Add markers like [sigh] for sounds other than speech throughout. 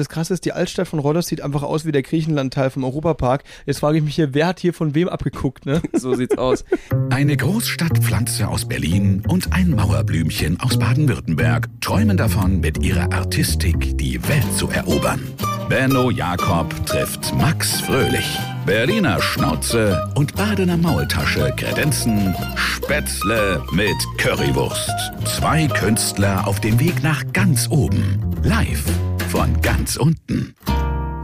Das Krasse ist, die Altstadt von Rhodos sieht einfach aus wie der Griechenland-Teil vom Europapark. Jetzt frage ich mich hier, wer hat hier von wem abgeguckt, ne? [laughs] So sieht's aus. Eine Großstadtpflanze aus Berlin und ein Mauerblümchen aus Baden-Württemberg träumen davon, mit ihrer Artistik die Welt zu erobern. Benno Jakob trifft Max Fröhlich. Berliner Schnauze und Badener Maultasche kredenzen Spätzle mit Currywurst. Zwei Künstler auf dem Weg nach ganz oben. Live von ganz unten.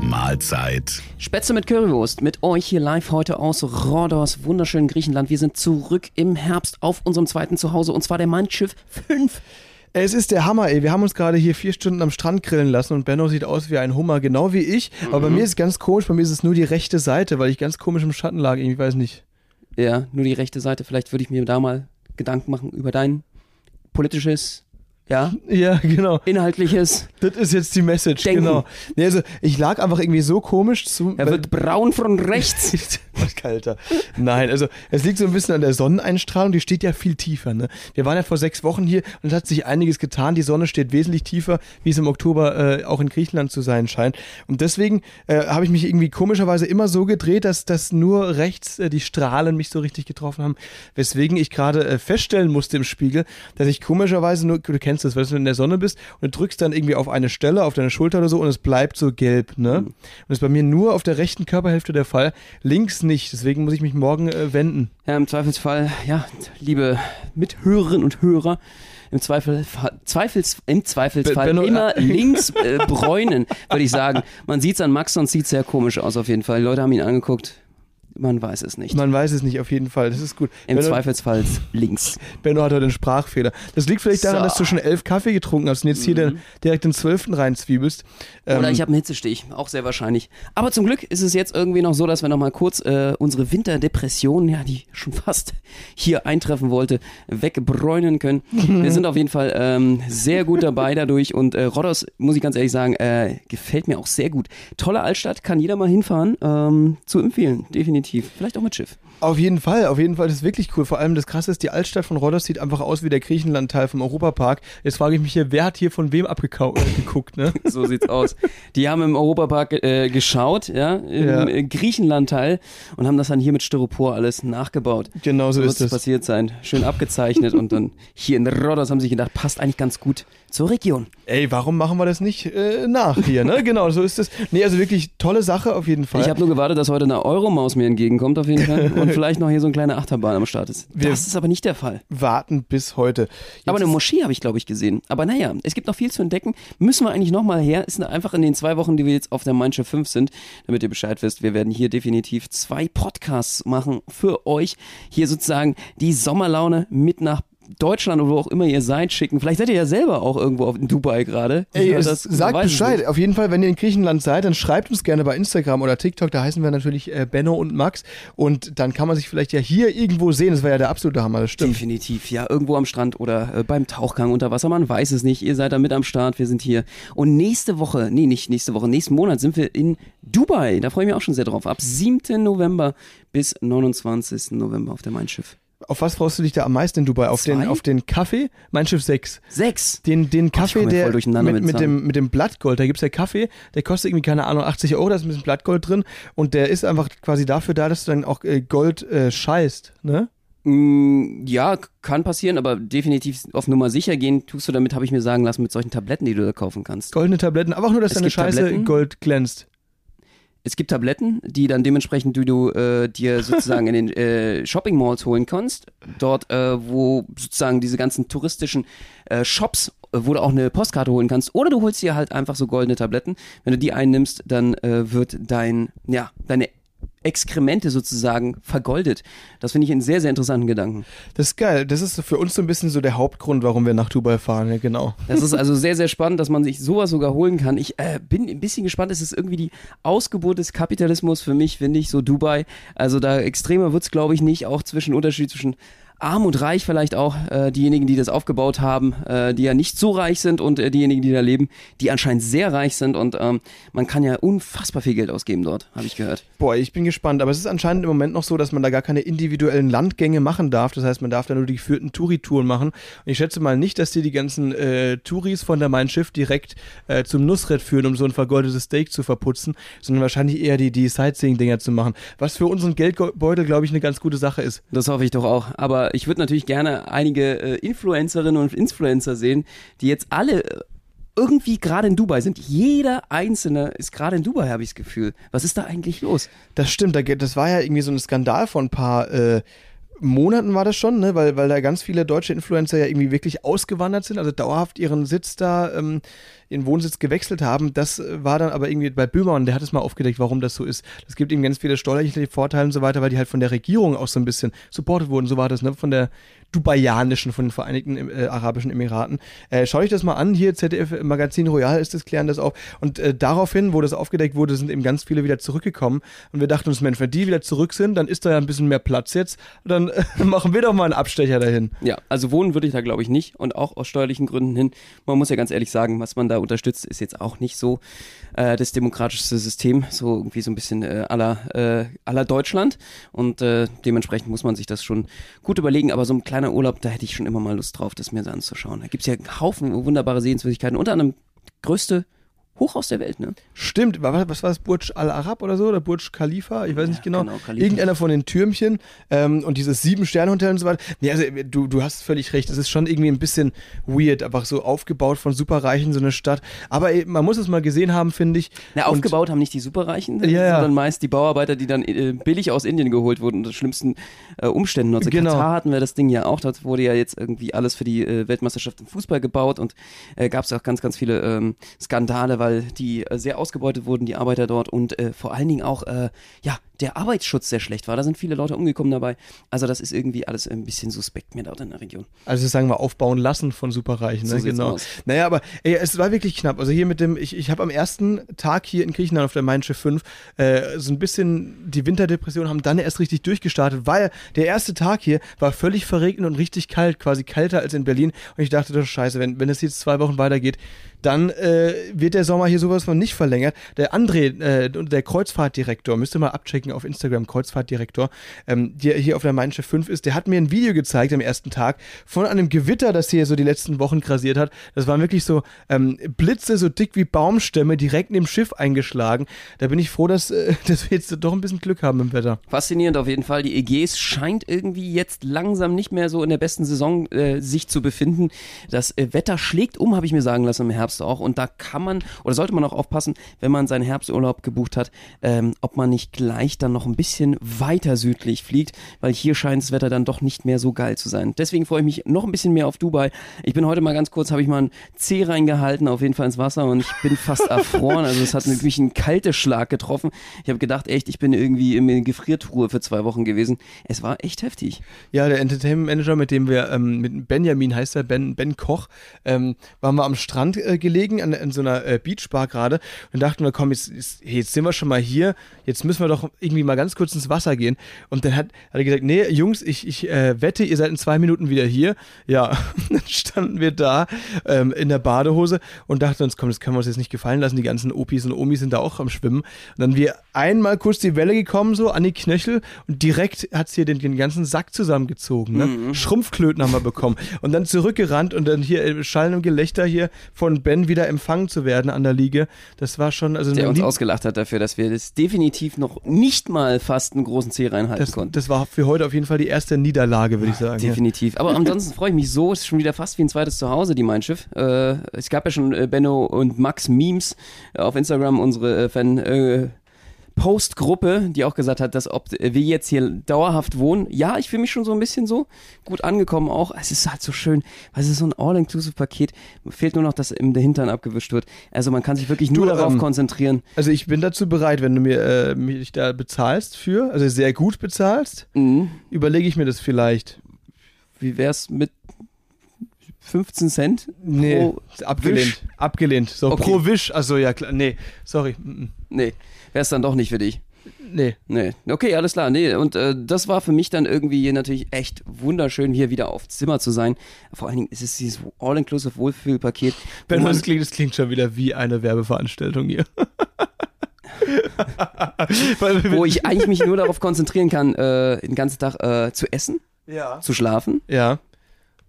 Mahlzeit. Spätzle mit Currywurst mit euch hier live heute aus Rhodos, wunderschönen Griechenland. Wir sind zurück im Herbst auf unserem zweiten Zuhause und zwar der Mein Schiff 5. Es ist der Hammer, ey. Wir haben uns gerade hier vier Stunden am Strand grillen lassen und Benno sieht aus wie ein Hummer, genau wie ich. Aber bei mir ist es ganz komisch, bei mir ist es nur die rechte Seite, weil ich ganz komisch im Schatten lag. Ich weiß nicht. Ja, nur die rechte Seite. Vielleicht würde ich mir da mal Gedanken machen über dein politisches, ja, Ja, genau. inhaltliches. Das ist jetzt die Message, Denken. genau. Nee, also ich lag einfach irgendwie so komisch zu. Er wird braun von rechts. [laughs] Was kalter. Nein, also es liegt so ein bisschen an der Sonneneinstrahlung, die steht ja viel tiefer. Ne? Wir waren ja vor sechs Wochen hier und es hat sich einiges getan. Die Sonne steht wesentlich tiefer, wie es im Oktober äh, auch in Griechenland zu sein scheint. Und deswegen äh, habe ich mich irgendwie komischerweise immer so gedreht, dass, dass nur rechts äh, die Strahlen mich so richtig getroffen haben. Weswegen ich gerade äh, feststellen musste im Spiegel, dass ich komischerweise nur, du kennst das, wenn du in der Sonne bist und du drückst dann irgendwie auf eine Stelle, auf deine Schulter oder so und es bleibt so gelb. Ne? Und das ist bei mir nur auf der rechten Körperhälfte der Fall, links nicht. Deswegen muss ich mich morgen äh, wenden. Ja, im Zweifelsfall, ja, liebe Mithörerinnen und Hörer, im Zweifel, Zweifels, im Zweifelsfall Be- Benno- immer [laughs] links äh, bräunen, würde ich sagen. Man sieht's an Max, sonst sieht's sehr komisch aus auf jeden Fall. Die Leute haben ihn angeguckt. Man weiß es nicht. Man weiß es nicht, auf jeden Fall. Das ist gut. Im Benno, Zweifelsfall links. [laughs] Benno hat heute einen Sprachfehler. Das liegt vielleicht daran, So. Mhm. dass du schon elf Kaffee getrunken hast und jetzt hier den, direkt den zwölften reinzwiebelst. Ähm, Oder ich habe einen Hitzestich, auch sehr wahrscheinlich. Aber zum Glück ist es jetzt irgendwie noch so, dass wir noch mal kurz äh, unsere Winterdepression, ja, die [laughs] schon fast hier eintreffen wollte, wegbräunen können. [laughs] Wir sind auf jeden Fall ähm, sehr gut dabei dadurch und äh, Rhodos, muss ich ganz ehrlich sagen, äh, gefällt mir auch sehr gut. Tolle Altstadt, kann jeder mal hinfahren, ähm, zu empfehlen, definitiv. Vielleicht auch mit Schiff. Auf jeden Fall, auf jeden Fall, das ist wirklich cool. Vor allem das Krasse ist, die Altstadt von Rhodos sieht einfach aus wie der Griechenland-Teil vom Europapark. Jetzt frage ich mich hier, wer hat hier von wem abgeguckt, ne? [laughs] So sieht's aus. Die haben im Europapark äh, geschaut, ja, im Ja. äh, Griechenland-Teil und haben das dann hier mit Styropor alles nachgebaut. Genau so wird ist es passiert sein. Schön abgezeichnet und dann hier in Rhodos haben sie sich gedacht, passt eigentlich ganz gut zur Region. Ey, warum machen wir das nicht äh, nach hier, ne? [laughs] Genau, so ist es. Nee, also wirklich tolle Sache auf jeden Fall. Ich habe nur gewartet, dass heute eine Euromaus mir entgegenkommt auf jeden Fall [laughs] und vielleicht noch hier so eine kleine Achterbahn am Start ist. Wir- Das ist aber nicht der Fall. warten bis heute. Jetzt Aber eine Moschee habe ich, glaube ich, gesehen. Aber naja, es gibt noch viel zu entdecken. Müssen wir eigentlich nochmal her. Ist einfach in den zwei Wochen, die wir jetzt auf der Manche 5 sind, damit ihr Bescheid wisst. Wir werden hier definitiv zwei Podcasts machen für euch. Hier sozusagen die Sommerlaune mit nach Deutschland oder wo auch immer ihr seid schicken. Vielleicht seid ihr ja selber auch irgendwo auf, in Dubai gerade. Ey, Ja, das- sagt Bescheid. nicht. Auf jeden Fall, wenn ihr in Griechenland seid, dann schreibt uns gerne bei Instagram oder TikTok. Da heißen wir natürlich äh, Benno und Max. Und dann kann man sich vielleicht ja hier irgendwo sehen. Das war ja der absolute Hammer, das stimmt. Definitiv, ja, irgendwo am Strand oder äh, beim Tauchgang unter Wasser, man weiß es nicht. Ihr seid da mit am Start, wir sind hier. Und nächste Woche, nee, nicht nächste Woche, nächsten Monat sind wir in Dubai. Da freue ich mich auch schon sehr drauf. Ab 7. November bis 29. November auf der Mein Schiff. Auf was freust du dich da am meisten in Dubai? Auf den, auf den Kaffee? Mein Schiff 6. Sechs. Den, den Kaffee, ja der mit, mit mit, dem, mit dem Blattgold, da gibt's ja Kaffee, der kostet irgendwie, keine Ahnung, 80 Euro, da ist ein bisschen Blattgold drin und der ist einfach quasi dafür da, dass du dann auch äh, Gold äh, scheißt, ne? Mm, ja, kann passieren, aber definitiv auf Nummer sicher gehen tust du damit, habe ich mir sagen lassen, mit solchen Tabletten, die du da kaufen kannst. Goldene Tabletten, einfach nur, dass Es deine gibt Scheiße Tabletten. Gold glänzt. Es gibt Tabletten, die dann dementsprechend du, du äh, dir [laughs] sozusagen in den äh, Shopping Malls holen kannst. Dort, äh, wo sozusagen diese ganzen touristischen äh, Shops, äh, wo du auch eine Postkarte holen kannst. Oder du holst dir halt einfach so goldene Tabletten. Wenn du die einnimmst, dann äh, wird dein, ja, deine Exkremente sozusagen vergoldet. Das finde ich einen sehr, sehr interessanten Gedanken. Das ist geil. Das ist für uns so ein bisschen so der Hauptgrund, warum wir nach Dubai fahren, ja, genau. Das ist also sehr, sehr spannend, dass man sich sowas sogar holen kann. Ich äh, bin ein bisschen gespannt. Es ist irgendwie die Ausgeburt des Kapitalismus für mich, finde ich, so Dubai. Also da extremer wird's, glaube ich, nicht. Auch zwischen Unterschied zwischen arm und reich vielleicht auch, äh, diejenigen, die das aufgebaut haben, äh, die ja nicht so reich sind und äh, diejenigen, die da leben, die anscheinend sehr reich sind und ähm, man kann ja unfassbar viel Geld ausgeben dort, habe ich gehört. Boah, ich bin gespannt, aber es ist anscheinend im Moment noch so, dass man da gar keine individuellen Landgänge machen darf. Das heißt, man darf da nur die geführten Touri-Touren machen. Und ich schätze mal nicht, dass die die ganzen äh, Touris von der Mein Schiff direkt äh, zum Nusret führen, um so ein vergoldetes Steak zu verputzen, sondern wahrscheinlich eher die, die Sightseeing-Dinger zu machen. Was für unseren Geldbeutel, glaube ich, eine ganz gute Sache ist. Das hoffe ich doch auch. Aber ich würde natürlich gerne einige äh, Influencerinnen und Influencer sehen, die jetzt alle äh, irgendwie gerade in Dubai sind. Jeder Einzelne ist gerade in Dubai, habe ich das Gefühl. Was ist da eigentlich los? Das stimmt, das war ja irgendwie so ein Skandal von ein paar äh, Monaten war das schon, ne? weil, weil da ganz viele deutsche Influencer ja irgendwie wirklich ausgewandert sind, also dauerhaft ihren Sitz da, ähm, ihren Wohnsitz gewechselt haben. Das war dann aber irgendwie bei Böhmermann, der hat es mal aufgedeckt, warum das so ist. Das gibt ihm ganz viele steuerliche Vorteile und so weiter, weil die halt von der Regierung auch so ein bisschen supportet wurden. So war das, ne? Von der Dubaianischen, von den Vereinigten äh, Arabischen Emiraten. Äh, schau euch das mal an, hier ZDF Magazin Royal ist das, klären das auf. Und äh, daraufhin, wo das aufgedeckt wurde, sind eben ganz viele wieder zurückgekommen. Und wir dachten uns, Mensch, wenn die wieder zurück sind, dann ist da ja ein bisschen mehr Platz jetzt. Dann äh, [laughs] machen wir doch mal einen Abstecher dahin. Ja, also wohnen würde ich da glaube ich nicht und auch aus steuerlichen Gründen hin. Man muss ja ganz ehrlich sagen, was man da unterstützt, ist jetzt auch nicht so äh, das demokratischste System, so irgendwie so ein bisschen äh, aller, äh, aller Deutschland. Und äh, dementsprechend muss man sich das schon gut überlegen. Aber so ein kleiner Urlaub, da hätte ich schon immer mal Lust drauf, das mir so anzuschauen. Da gibt es ja einen Haufen wunderbare Sehenswürdigkeiten, unter anderem größte Hochhaus der Welt, ne? Stimmt, was, war das? Burj Al Arab oder so? Oder Burj Khalifa? Ich weiß ja, nicht genau. genau Irgendeiner von den Türmchen ähm, und dieses Sieben-Sterne-Hotel und so weiter. Nee, also du, du hast völlig recht. Es ist schon irgendwie ein bisschen weird, einfach so aufgebaut von Superreichen, so eine Stadt. Aber ey, man muss es mal gesehen haben, finde ich. Na, aufgebaut haben nicht die Superreichen, ja, sondern ja. meist die Bauarbeiter, die dann äh, billig aus Indien geholt wurden unter schlimmsten äh, Umständen. Also genau. Katar hatten wir das Ding ja auch. Dort wurde ja jetzt irgendwie alles für die äh, Weltmeisterschaft im Fußball gebaut und äh, gab es auch ganz, ganz viele ähm, Skandale, weil die äh, sehr ausgebeutet wurden, die Arbeiter dort und äh, vor allen Dingen auch, äh, ja, der Arbeitsschutz sehr schlecht war. Da sind viele Leute umgekommen dabei. Also das ist irgendwie alles ein bisschen suspekt mir dort in der Region. Also sagen wir aufbauen lassen von Superreichen. Ne? So genau. Aus. Naja, aber ey, es war wirklich knapp. Also hier mit dem, ich, ich habe am ersten Tag hier in Griechenland auf der Main Schiff 5 äh, so ein bisschen die Winterdepression haben dann erst richtig durchgestartet, weil der erste Tag hier war völlig verregnet und richtig kalt, quasi kälter als in Berlin. Und ich dachte, das scheiße, wenn, wenn das jetzt zwei Wochen weitergeht, dann äh, wird der Sommer hier sowas von nicht verlängert. Der André, äh, der Kreuzfahrtdirektor, müsst ihr mal abchecken auf Instagram, Kreuzfahrtdirektor, ähm, der hier auf der Mein Schiff 5 ist, der hat mir ein Video gezeigt am ersten Tag von einem Gewitter, das hier so die letzten Wochen grasiert hat. Das waren wirklich so ähm, Blitze, so dick wie Baumstämme, direkt neben dem Schiff eingeschlagen. Da bin ich froh, dass, äh, [laughs] dass wir jetzt doch ein bisschen Glück haben im Wetter. Faszinierend auf jeden Fall. Die Ägäis scheint irgendwie jetzt langsam nicht mehr so in der besten Saison äh, sich zu befinden. Das äh, Wetter schlägt um, habe ich mir sagen lassen im Herbst auch. Und da kann man, oder sollte man auch aufpassen, wenn man seinen Herbsturlaub gebucht hat, ähm, ob man nicht gleich dann noch ein bisschen weiter südlich fliegt, weil hier scheint das Wetter dann doch nicht mehr so geil zu sein. Deswegen freue ich mich noch ein bisschen mehr auf Dubai. Ich bin heute mal ganz kurz, habe ich mal einen Zeh reingehalten, auf jeden Fall ins Wasser und ich bin fast [laughs] erfroren. Also es hat mich einen kalten Schlag getroffen. Ich habe gedacht, echt, ich bin irgendwie in Gefriertruhe für zwei Wochen gewesen. Es war echt heftig. Ja, der Entertainment Manager, mit dem wir, ähm, mit Benjamin heißt er, Ben, Ben Koch, ähm, waren wir am Strand äh, gelegen, an, in so einer äh, Beachbar gerade und dachten wir, komm, jetzt, jetzt, jetzt sind wir schon mal hier, jetzt müssen wir doch irgendwie mal ganz kurz ins Wasser gehen. Und dann hat, hat er gesagt, nee, Jungs, ich, ich äh, wette, ihr seid in zwei Minuten wieder hier. Ja, [laughs] dann standen wir da ähm, in der Badehose und dachten uns, komm, das können wir uns jetzt nicht gefallen lassen. Die ganzen Opis und Omis sind da auch am Schwimmen. Und dann wir einmal kurz die Welle gekommen, so an die Knöchel und direkt hat sie den, den ganzen Sack zusammengezogen. Ne? Mhm. Schrumpfklöten haben wir bekommen. Und dann zurückgerannt und dann hier äh, Schallen und Gelächter hier von Ben wieder empfangen zu werden an der Liege. Das war schon, also der uns ausgelacht hat dafür, dass wir das definitiv noch nicht mal fast einen großen Zeh reinhalten das, konnten. Das war für heute auf jeden Fall die erste Niederlage, würde ich sagen. Definitiv. Aber [laughs] ansonsten freue ich mich so. Es ist schon wieder fast wie ein zweites Zuhause, die Mein Schiff. Äh, es gab ja schon äh, Benno und Max Memes auf Instagram, unsere äh, Fan. Äh, Postgruppe, die auch gesagt hat, dass ob wir jetzt hier dauerhaft wohnen. Ja, ich fühle mich schon so ein bisschen so gut angekommen auch. Es ist halt so schön, weil es ist so ein All-Inclusive-Paket. Fehlt nur noch, dass im Hintern abgewischt wird. Also man kann sich wirklich nur du, darauf ähm, konzentrieren. Also ich bin dazu bereit, wenn du mir äh, mich da bezahlst für, also sehr gut bezahlst, mhm. überlege ich mir das vielleicht. Wie wär's mit 15 Cent? Nee, abgelehnt. Wisch? Abgelehnt. So okay. pro Wisch. Also ja, klar. Nee, sorry. Nee wäre es dann doch nicht für dich. Nee. Nee, okay, alles klar. Nee, und äh, das war für mich dann irgendwie hier natürlich echt wunderschön, hier wieder auf Zimmer zu sein. Vor allen Dingen ist es dieses All-Inclusive Wohlfühlpaket. Wenn man das klingt, das klingt schon wieder wie eine Werbeveranstaltung hier. [laughs] Wo ich eigentlich mich nur darauf konzentrieren kann, äh, den ganzen Tag äh, zu essen, ja. zu schlafen ja.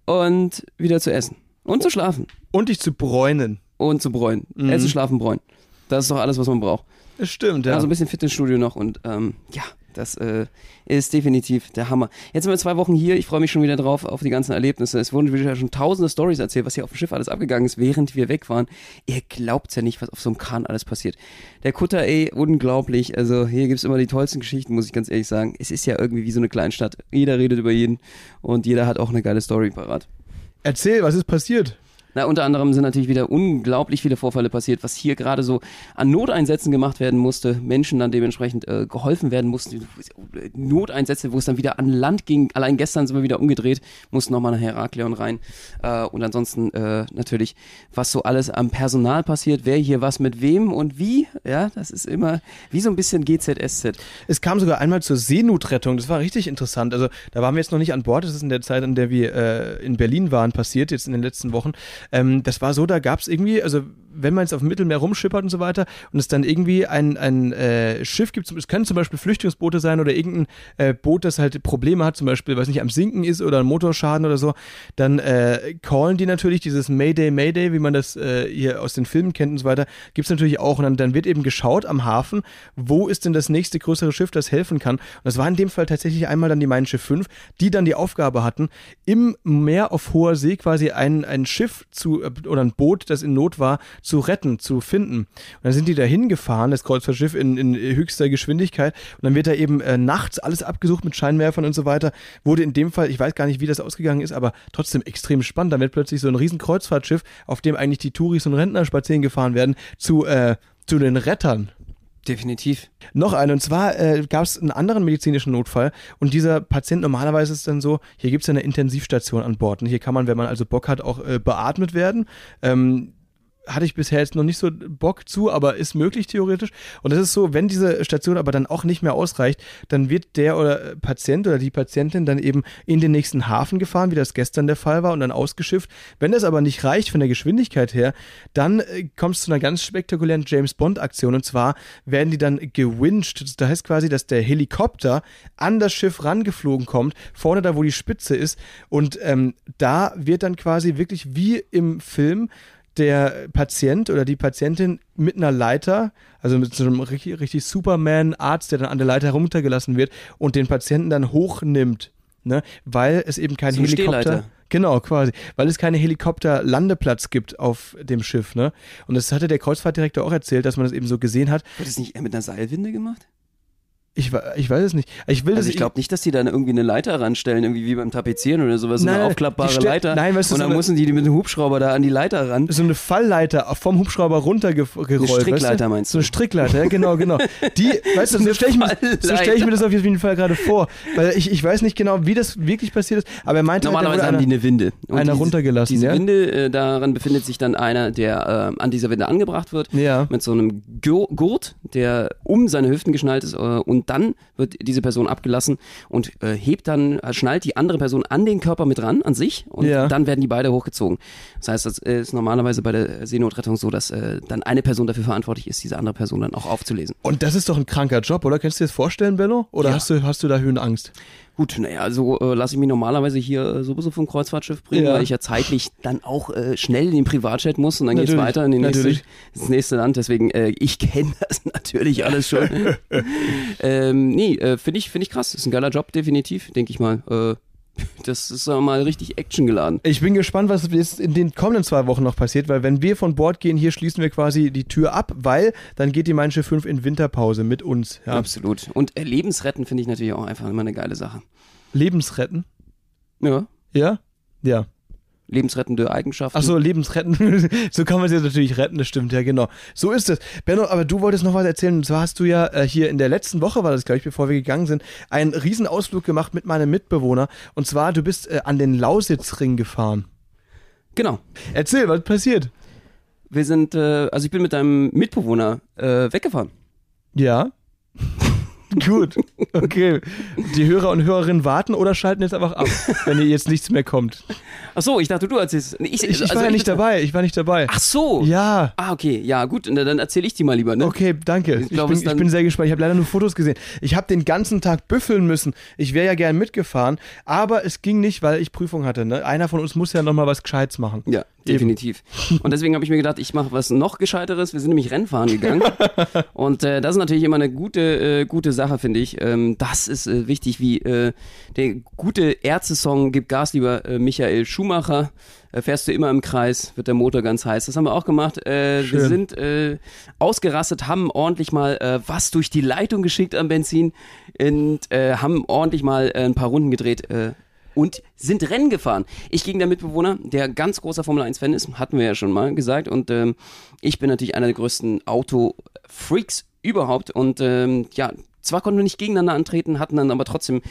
und wieder zu essen. Und zu schlafen. Und dich zu bräunen. Und zu bräunen. Mhm. Essen, schlafen, bräunen. Das ist doch alles, was man braucht. Das stimmt, Ja. Also ein bisschen Fitnessstudio noch und ähm, ja, das äh, ist definitiv der Hammer. Jetzt sind wir zwei Wochen hier. Ich freue mich schon wieder drauf auf die ganzen Erlebnisse. Es wurden wieder schon tausende Stories erzählt, was hier auf dem Schiff alles abgegangen ist, während wir weg waren. Ihr glaubt's ja nicht, was auf so einem Kahn alles passiert. Der Kutter, ey, unglaublich. Also hier gibt's immer die tollsten Geschichten, muss ich ganz ehrlich sagen. Es ist ja irgendwie wie so eine Kleinstadt. Jeder redet über jeden und jeder hat auch eine geile Story parat. Erzähl, was ist passiert? Na, unter anderem sind natürlich wieder unglaublich viele Vorfälle passiert, was hier gerade so an Noteinsätzen gemacht werden musste, Menschen dann dementsprechend äh, geholfen werden mussten, Noteinsätze, wo es dann wieder an Land ging. Allein gestern sind wir wieder umgedreht, mussten nochmal nach Herakleon rein. Äh, und ansonsten äh, natürlich, was so alles am Personal passiert, wer hier was mit wem und wie, ja, das ist immer wie so ein bisschen GZSZ. Es kam sogar einmal zur Seenotrettung. Das war richtig interessant. Also da waren wir jetzt noch nicht an Bord. Das ist in der Zeit, in der wir äh, in Berlin waren, passiert, jetzt in den letzten Wochen. Ähm, das war so, da gab es irgendwie, also wenn man jetzt auf dem Mittelmeer rumschippert und so weiter und es dann irgendwie ein, ein äh, Schiff gibt, es können zum Beispiel Flüchtlingsboote sein oder irgendein äh, Boot, das halt Probleme hat, zum Beispiel, weiß nicht, am Sinken ist oder ein Motorschaden oder so, dann äh, callen die natürlich dieses Mayday, Mayday, wie man das äh, hier aus den Filmen kennt und so weiter, gibt es natürlich auch. Und dann, dann wird eben geschaut am Hafen, wo ist denn das nächste größere Schiff, das helfen kann. Und das war in dem Fall tatsächlich einmal dann die Mein Schiff 5, die dann die Aufgabe hatten, im Meer auf hoher See quasi ein, ein Schiff zu, äh, oder ein Boot, das in Not war, zu retten, zu finden. Und dann sind die da hingefahren, das Kreuzfahrtschiff in, in höchster Geschwindigkeit. Und dann wird da eben äh, nachts alles abgesucht mit Scheinwerfern und so weiter. Wurde in dem Fall, ich weiß gar nicht, wie das ausgegangen ist, aber trotzdem extrem spannend. Da wird plötzlich so ein riesen Kreuzfahrtschiff, auf dem eigentlich die Touris und Rentner spazieren gefahren werden, zu, äh, zu den Rettern. Definitiv. Noch eine, und zwar äh, gab es einen anderen medizinischen Notfall und dieser Patient, normalerweise ist es dann so, hier gibt es eine Intensivstation an Bord und hier kann man, wenn man also Bock hat, auch äh, beatmet werden. Ähm, hatte ich bisher jetzt noch nicht so Bock zu, aber ist möglich theoretisch. Und das ist so, wenn diese Station aber dann auch nicht mehr ausreicht, dann wird der oder äh, Patient oder die Patientin dann eben in den nächsten Hafen gefahren, wie das gestern der Fall war, und dann ausgeschifft. Wenn das aber nicht reicht von der Geschwindigkeit her, dann äh, kommt es zu einer ganz spektakulären James Bond-Aktion. Und zwar werden die dann gewincht. Das heißt quasi, dass der Helikopter an das Schiff rangeflogen kommt, vorne da, wo die Spitze ist. Und ähm, da wird dann quasi wirklich wie im Film der Patient oder die Patientin mit einer Leiter, also mit so einem richtig, richtig Superman-Arzt, der dann an der Leiter heruntergelassen wird und den Patienten dann hochnimmt, ne? weil es eben kein ein Helikopter. Stehleiter. Genau, quasi. Weil es keine Helikopterlandeplatz gibt auf dem Schiff, ne? Und das hatte der Kreuzfahrtdirektor auch erzählt, dass man das eben so gesehen hat. Wird das nicht eher mit einer Seilwinde gemacht? Ich, ich weiß es nicht. Ich will Also das ich glaube nicht, dass die dann irgendwie eine Leiter ranstellen, irgendwie wie beim Tapezieren oder sowas, so Nein, eine aufklappbare die Leiter. nein, weißt du, und so dann eine- müssen die mit dem Hubschrauber da an die Leiter ran. so eine Fallleiter vom Hubschrauber runtergerollt. Eine Strickleiter weißt du? meinst So eine du? Strickleiter, ja, genau, genau. [laughs] Die, weißt du, so stelle ich, mir- so stell ich mir das auf jeden Fall gerade vor. Weil ich, ich weiß nicht genau, wie das wirklich passiert ist, aber er meinte, halt, Normalerweise wurde haben die einer, eine Winde. Und einer diese- runtergelassen, Diese ja? Winde, äh, daran befindet sich dann einer, der äh, an dieser Winde angebracht wird. Ja. Mit so einem Gur- Gurt, der um seine Hüften geschnallt ist. Äh, und dann wird diese Person abgelassen und äh, hebt dann, äh, schnallt die andere Person an den Körper mit ran, an sich. Und Ja. dann werden die beide hochgezogen. Das heißt, das ist normalerweise bei der Seenotrettung so, dass äh, dann eine Person dafür verantwortlich ist, diese andere Person dann auch aufzulesen. Und das ist doch ein kranker Job, oder? Kannst du dir das vorstellen, Bello? Oder Ja. hast, du, hast du da Höhenangst? Gut, naja, also äh, lasse ich mich normalerweise hier äh, sowieso vom Kreuzfahrtschiff bringen, Ja. weil ich ja zeitlich dann auch äh, schnell in den Privatjet muss und dann geht's Natürlich, weiter in die nächste, natürlich. ins nächste Land. Deswegen, äh, ich [laughs] kenne das natürlich alles schon. [laughs] ähm, nee, äh, finde ich, finde ich krass. Ist ein geiler Job, definitiv, denke ich mal. Äh, das ist äh, mal richtig actiongeladen. Ich bin gespannt, was jetzt in den kommenden zwei Wochen noch passiert, weil wenn wir von Bord gehen, hier schließen wir quasi die Tür ab, weil dann geht die Mein Schiff 5 in Winterpause mit uns. Ja. Absolut. Und äh, Lebensretten finde ich natürlich auch einfach immer eine geile Sache. Lebensretten. Ja. Ja? Ja. Lebensrettende Eigenschaften. Ach so, Lebensretten. [laughs] so kann man es jetzt natürlich retten, das stimmt, ja, genau. So ist es. Benno, aber du wolltest noch was erzählen. Und zwar hast du ja äh, hier in der letzten Woche, war das, glaube ich, bevor wir gegangen sind, einen Riesenausflug gemacht mit meinem Mitbewohner. Und zwar, du bist äh, an den Lausitzring gefahren. Genau. Erzähl, was passiert? Wir sind, äh, also ich bin mit deinem Mitbewohner äh, weggefahren. Ja. [laughs] Gut, okay. Die Hörer und Hörerinnen warten oder schalten jetzt einfach ab, wenn ihr jetzt nichts mehr kommt. Ach so, ich dachte, du erzählst. Ich, ich, ich war ja nicht dabei, ich war nicht dabei. Ach so. Ja. Ah, okay, ja, gut, dann erzähle ich die mal lieber, ne? Okay, danke. Ich, glaub, bin, ich bin sehr gespannt. Ich habe leider nur Fotos gesehen. Ich habe den ganzen Tag büffeln müssen. Ich wäre ja gern mitgefahren, aber es ging nicht, weil ich Prüfung hatte. Ne? Einer von uns muss ja nochmal was Gescheites machen. Ja, definitiv. Und deswegen habe ich mir gedacht, ich mache was noch Gescheiteres. Wir sind nämlich Rennfahren gegangen. [laughs] und äh, das ist natürlich immer eine gute, äh, gute Sache, finde ich. Ähm, das ist äh, wichtig, wie äh, der gute Ärzte-Song Gib Gas, lieber äh, Michael Schumacher. Äh, fährst du immer im Kreis, wird der Motor ganz heiß. Das haben wir auch gemacht. Äh, wir sind äh, ausgerastet, haben ordentlich mal äh, was durch die Leitung geschickt am Benzin und äh, haben ordentlich mal äh, ein paar Runden gedreht. Und sind Rennen gefahren. Ich gegen der Mitbewohner, der ganz großer Formel 1-Fan ist, hatten wir ja schon mal gesagt. Und ähm, ich bin natürlich einer der größten Auto-Freaks überhaupt. Und ähm, ja, zwar konnten wir nicht gegeneinander antreten, hatten dann aber trotzdem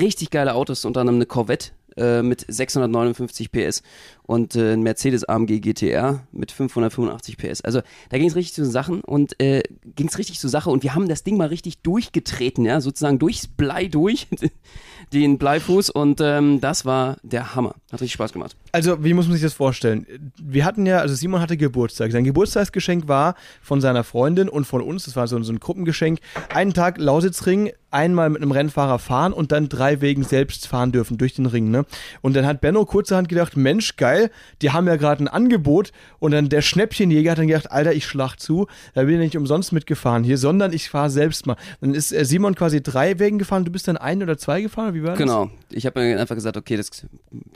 richtig geile Autos, unter anderem eine Corvette äh, mit 659 PS und äh, ein Mercedes AMG GTR mit 585 PS. Also da ging es richtig zu Sachen und äh, ging es richtig zur Sache und wir haben das Ding mal richtig durchgetreten, ja, sozusagen durchs Blei durch, [laughs] den Bleifuß und ähm, das war der Hammer. Hat richtig Spaß gemacht. Also, wie muss man sich das vorstellen? Wir hatten ja, also Simon hatte Geburtstag. Sein Geburtstagsgeschenk war von seiner Freundin und von uns, das war so, so ein Gruppengeschenk, einen Tag Lausitzring, einmal mit einem Rennfahrer fahren und dann drei Wegen selbst fahren dürfen durch den Ring, ne? Und dann hat Benno kurzerhand gedacht, Mensch, geil, die haben ja gerade ein Angebot und dann der Schnäppchenjäger hat dann gedacht, Alter, ich schlag zu, da bin ich nicht umsonst mitgefahren hier, sondern ich fahre selbst mal. Dann ist äh, Simon quasi drei Wegen gefahren, du bist dann ein oder zwei gefahren, wie war das? Genau, ich habe mir einfach gesagt, okay, das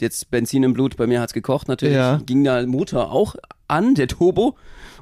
jetzt Benzin im Blut, bei mir hat's gekocht natürlich, ja. ging der Motor auch an, der Turbo,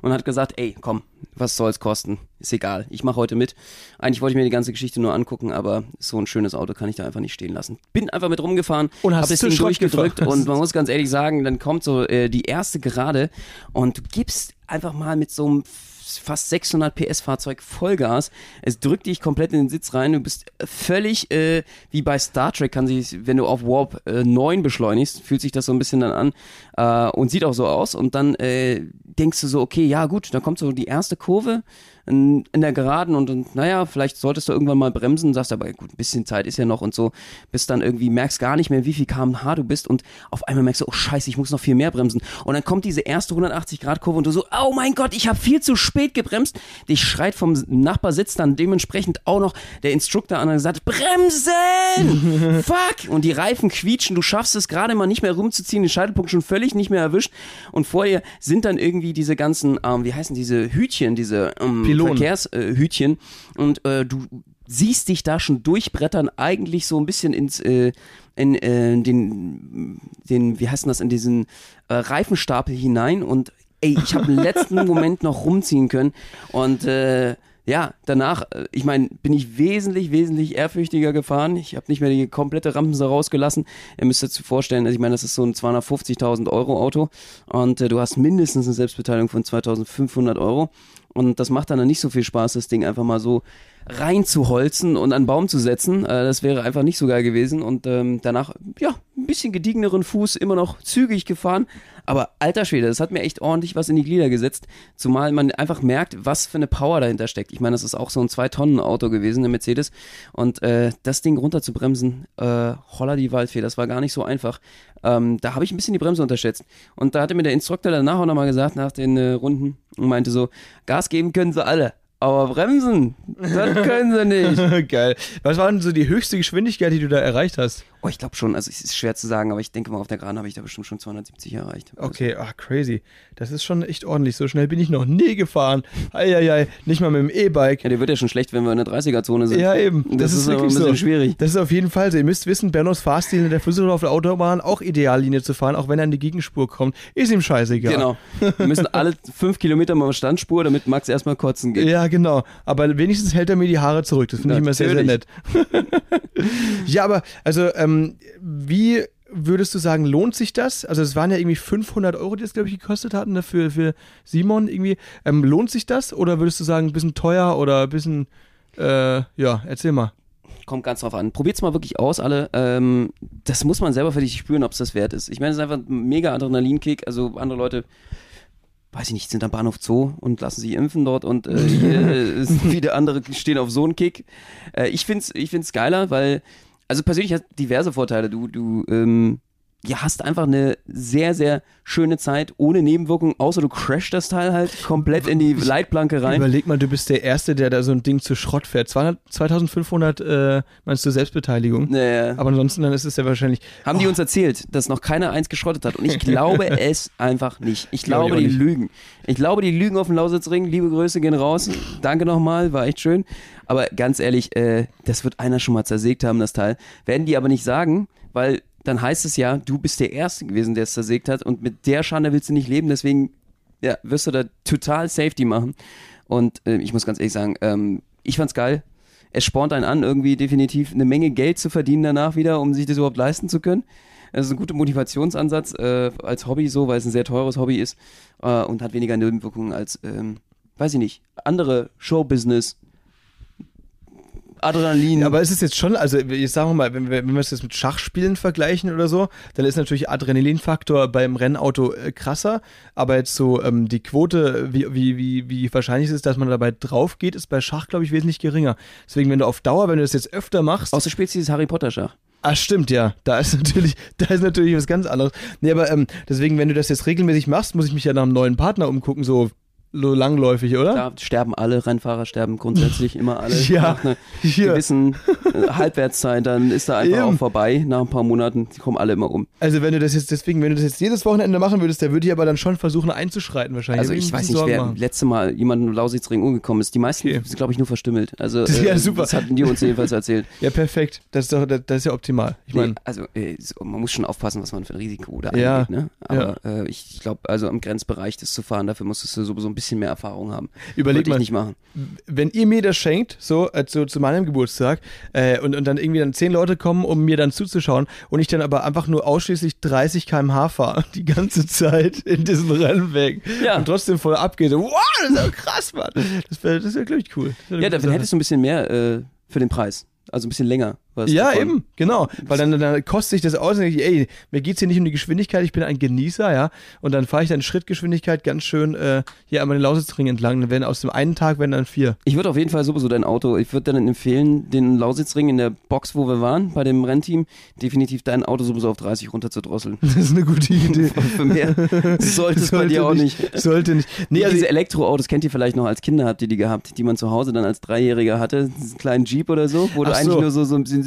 und hat gesagt, ey, komm, was soll's kosten? Ist egal, ich mache heute mit. Eigentlich wollte ich mir die ganze Geschichte nur angucken, aber so ein schönes Auto kann ich da einfach nicht stehen lassen. Bin einfach mit rumgefahren und hast das Ding durchgedrückt und [laughs] man muss ganz ehrlich sagen, dann kommt so äh, die erste Gerade und du gibst einfach mal mit so einem fast 600 PS Fahrzeug Vollgas. Es drückt dich komplett in den Sitz rein. Du bist völlig äh, wie bei Star Trek, kann sich, wenn du auf Warp äh, 9 beschleunigst, fühlt sich das so ein bisschen dann an äh, und sieht auch so aus. Und dann äh, denkst du so, okay, ja gut, dann kommt so die erste Kurve in, in der Geraden und, und naja, vielleicht solltest du irgendwann mal bremsen, sagst aber, gut, ein bisschen Zeit ist ja noch und so, bis dann irgendwie merkst gar nicht mehr, wie viel kmh du bist und auf einmal merkst du, oh scheiße, ich muss noch viel mehr bremsen. Und dann kommt diese erste 180-Grad-Kurve und du so, oh mein Gott, ich habe viel zu spät gebremst. Dich schreit vom Nachbarsitz dann dementsprechend auch noch der Instruktor an und sagt, bremsen! [laughs] Fuck! Und die Reifen quietschen, du schaffst es gerade mal nicht mehr rumzuziehen, den Scheitelpunkt schon völlig nicht mehr erwischt und vor dir sind dann irgendwie diese ganzen, ähm, wie heißen diese Hütchen, diese ähm, Verkehrshütchen. Äh, und äh, du siehst dich da schon durchbrettern, eigentlich so ein bisschen ins äh, in äh, den, den, wie heißt das, in diesen äh, Reifenstapel hinein. Und ey, ich habe im letzten [laughs] Moment noch rumziehen können. Und äh, ja, danach, äh, ich meine, bin ich wesentlich, wesentlich ehrfürchtiger gefahren. Ich habe nicht mehr die komplette Rampensau rausgelassen. Ihr müsst euch vorstellen, also ich meine, das ist so ein 250.000 Euro Auto und äh, du hast mindestens eine Selbstbeteiligung von 2.500 Euro. Und das macht dann nicht so viel Spaß, das Ding einfach mal so reinzuholzen und an einen Baum zu setzen. Äh, das wäre einfach nicht so geil gewesen. Und ähm, danach, ja, ein bisschen gediegeneren Fuß, immer noch zügig gefahren. Aber alter Schwede, das hat mir echt ordentlich was in die Glieder gesetzt. Zumal man einfach merkt, was für eine Power dahinter steckt. Ich meine, das ist auch so ein Zwei-Tonnen-Auto gewesen, der Mercedes. Und äh, das Ding runterzubremsen, äh, holla die Waldfee, das war gar nicht so einfach. Ähm, da habe ich ein bisschen die Bremse unterschätzt. Und da hatte mir der Instruktor danach auch nochmal gesagt, nach den äh, Runden, und meinte so, Gas geben können sie alle. Aber bremsen, das können sie nicht. [laughs] Geil. Was war denn so die höchste Geschwindigkeit, die du da erreicht hast? Oh, ich glaube schon. Also es ist schwer zu sagen, aber ich denke mal, auf der Geraden habe ich da bestimmt schon 270 erreicht. Also okay, ach crazy. Das ist schon echt ordentlich. So schnell bin ich noch nie gefahren. Eieiei, nicht mal mit dem E-Bike. Ja, der wird ja schon schlecht, wenn wir in der 30er-Zone sind. Ja, eben. Das, das ist, ist wirklich ein bisschen so. schwierig. Das ist auf jeden Fall so. Ihr müsst wissen, Bernos Fahrstil in der Versuch auf der Autobahn auch Ideallinie zu fahren, auch wenn er in die Gegenspur kommt. Ist ihm scheißegal. Genau. [laughs] Wir müssen alle fünf Kilometer mal Standspur, damit Max erstmal kotzen geht. Ja, genau. Aber wenigstens hält er mir die Haare zurück. Das finde ich immer sehr, sehr nett. [laughs] ja, aber also, ähm, wie wie würdest du sagen, lohnt sich das? Also es waren ja irgendwie 500 Euro, die das, glaube ich, gekostet hatten ne, für, für Simon irgendwie. Ähm, lohnt sich das? Oder würdest du sagen, ein bisschen teuer oder ein bisschen, äh, ja, erzähl mal. Kommt ganz drauf an. Probiert's mal wirklich aus, alle. Ähm, das muss man selber für dich spüren, ob es das wert ist. Ich meine, es ist einfach ein mega Adrenalinkick. Also andere Leute weiß ich nicht, sind am Bahnhof Zoo und lassen sich impfen dort und äh, hier [laughs] äh, viele andere stehen auf so einen Kick. Äh, ich find's, ich find's geiler, weil, also persönlich hat diverse Vorteile. Du, du, ähm, ja, hast einfach eine sehr, sehr schöne Zeit ohne Nebenwirkungen, außer du crashst das Teil halt komplett in die Leitplanke rein. Überleg mal, du bist der Erste, der da so ein Ding zu Schrott fährt. 200, 2500 äh, meinst du Selbstbeteiligung? Naja. Aber ansonsten dann ist es ja wahrscheinlich. Haben die uns erzählt, dass noch keiner eins geschrottet hat. Und ich [laughs] glaube es einfach nicht. Ich Glaub ich glaube, auch die lügen. Ich glaube, die lügen auf dem Lausitzring. Liebe Grüße gehen raus. Danke nochmal, war echt schön. Aber ganz ehrlich, äh, das wird einer schon mal zersägt haben, das Teil. Werden die aber nicht sagen, weil dann heißt es ja, du bist der Erste gewesen, der es zersägt hat. Und mit der Schande willst du nicht leben. Deswegen ja, wirst du da total Safety machen. Und äh, ich muss ganz ehrlich sagen, ähm, ich fand's geil. Es spornt einen an, irgendwie definitiv eine Menge Geld zu verdienen danach wieder, um sich das überhaupt leisten zu können. Das ist ein guter Motivationsansatz äh, als Hobby so, weil es ein sehr teures Hobby ist äh, und hat weniger Nebenwirkungen als, ähm, weiß ich nicht, andere Showbusiness, Adrenalin. Ja, aber es ist jetzt schon, also ich sage mal, wenn wir, wenn wir es jetzt mit Schachspielen vergleichen oder so, dann ist natürlich Adrenalinfaktor beim Rennauto äh, krasser, aber jetzt so ähm, die Quote, wie, wie, wie, wie wahrscheinlich es ist, dass man dabei drauf geht, ist bei Schach, glaube ich, wesentlich geringer. Deswegen, wenn du auf Dauer, wenn du das jetzt öfter machst, Außer spielst dieses Harry Potter Schach. Ah, stimmt, ja. Da ist natürlich, [laughs] da ist natürlich was ganz anderes. Nee, aber ähm, deswegen, wenn du das jetzt regelmäßig machst, muss ich mich ja nach einem neuen Partner umgucken, so langläufig, oder? Da sterben alle, Rennfahrer sterben grundsätzlich immer alle [laughs] Ja, nach einer gewissen äh, Halbwertszeit, dann ist da einfach Eben. auch vorbei. Nach ein paar Monaten, die kommen alle immer um. Also wenn du das jetzt, deswegen, wenn du das jetzt jedes Wochenende machen würdest, da würde ich aber dann schon versuchen einzuschreiten wahrscheinlich. Also ich weiß nicht, Sorgen wer machen. letzte Mal jemand im Lausitzring umgekommen ist. Die meisten Okay. sind, glaube ich, nur verstümmelt. Also Das [laughs] ist ja äh, super. das hatten die uns jedenfalls erzählt. [laughs] Ja, perfekt. Das ist doch, das, das ist ja optimal. Ich meine, nee, also äh, man muss schon aufpassen, was man für ein Risiko da Ja, eingeht. Ne? Aber äh, ich glaube, also im Grenzbereich das zu fahren, dafür musstest du sowieso ein bisschen mehr Erfahrung haben. Überleg mal. ich nicht machen. wenn ihr mir das schenkt, so äh, zu, zu meinem Geburtstag, äh, und, und dann irgendwie dann zehn Leute kommen, um mir dann zuzuschauen, und ich dann aber einfach nur ausschließlich 30 km/h fahre, [laughs] die ganze Zeit in diesem Rennweg, Ja. und trotzdem voll abgeht, so, wow, das ist ja krass, Mann. Das wäre, das wär, glaube ich, cool. Ja, dann hättest du ein bisschen mehr äh, für den Preis. Also ein bisschen länger. Was Ja, davon. eben, genau. Weil dann, dann kostet sich das aus und denke ich, ey, mir geht's hier nicht um die Geschwindigkeit, ich bin ein Genießer, ja. Und dann fahre ich dann Schrittgeschwindigkeit ganz schön äh, hier einmal den Lausitzring entlang. Dann werden aus dem einen Tag werden dann vier. Ich würde auf jeden Fall sowieso dein Auto, ich würde dann empfehlen, den Lausitzring in der Box, wo wir waren, bei dem Rennteam, definitiv dein Auto sowieso auf 30 runter zu drosseln. [laughs] Das ist eine gute Idee. [laughs] Für mehr sollte es bei dir auch nicht. Sollte nicht. Nee, also diese Elektroautos kennt ihr vielleicht noch als Kinder, habt ihr die gehabt, die man zu Hause dann als Dreijähriger hatte, diesen kleinen Jeep oder so, wo du Ach eigentlich so. nur so, so ein bisschen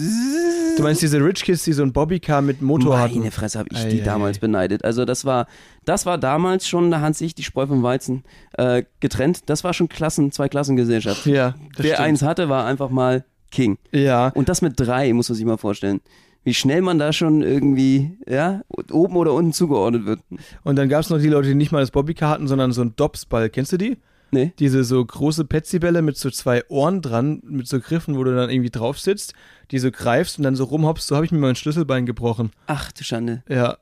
du meinst diese Rich Kids, die so ein Bobbycar mit Motor hatten? Meine Fresse, habe ich Ei, die damals ei. beneidet. Also das war, das war damals schon, da hat sich die Spreu vom Weizen äh, getrennt. Das war schon Klassen, zwei Klassengesellschaft. Ja, Wer stimmt. eins hatte, war einfach mal King. Ja, Und das mit drei, muss man sich mal vorstellen. Wie schnell man da schon irgendwie, ja, oben oder unten zugeordnet wird. und dann gab es noch die Leute, die nicht mal das Bobbycar hatten, sondern so ein Dobsball. Kennst du die? Nee? Diese so große Petsybälle mit so zwei Ohren dran, mit so Griffen, wo du dann irgendwie drauf sitzt, die so greifst und dann so rumhoppst. So habe ich mir mein Schlüsselbein gebrochen. Ach du Schande. Ja,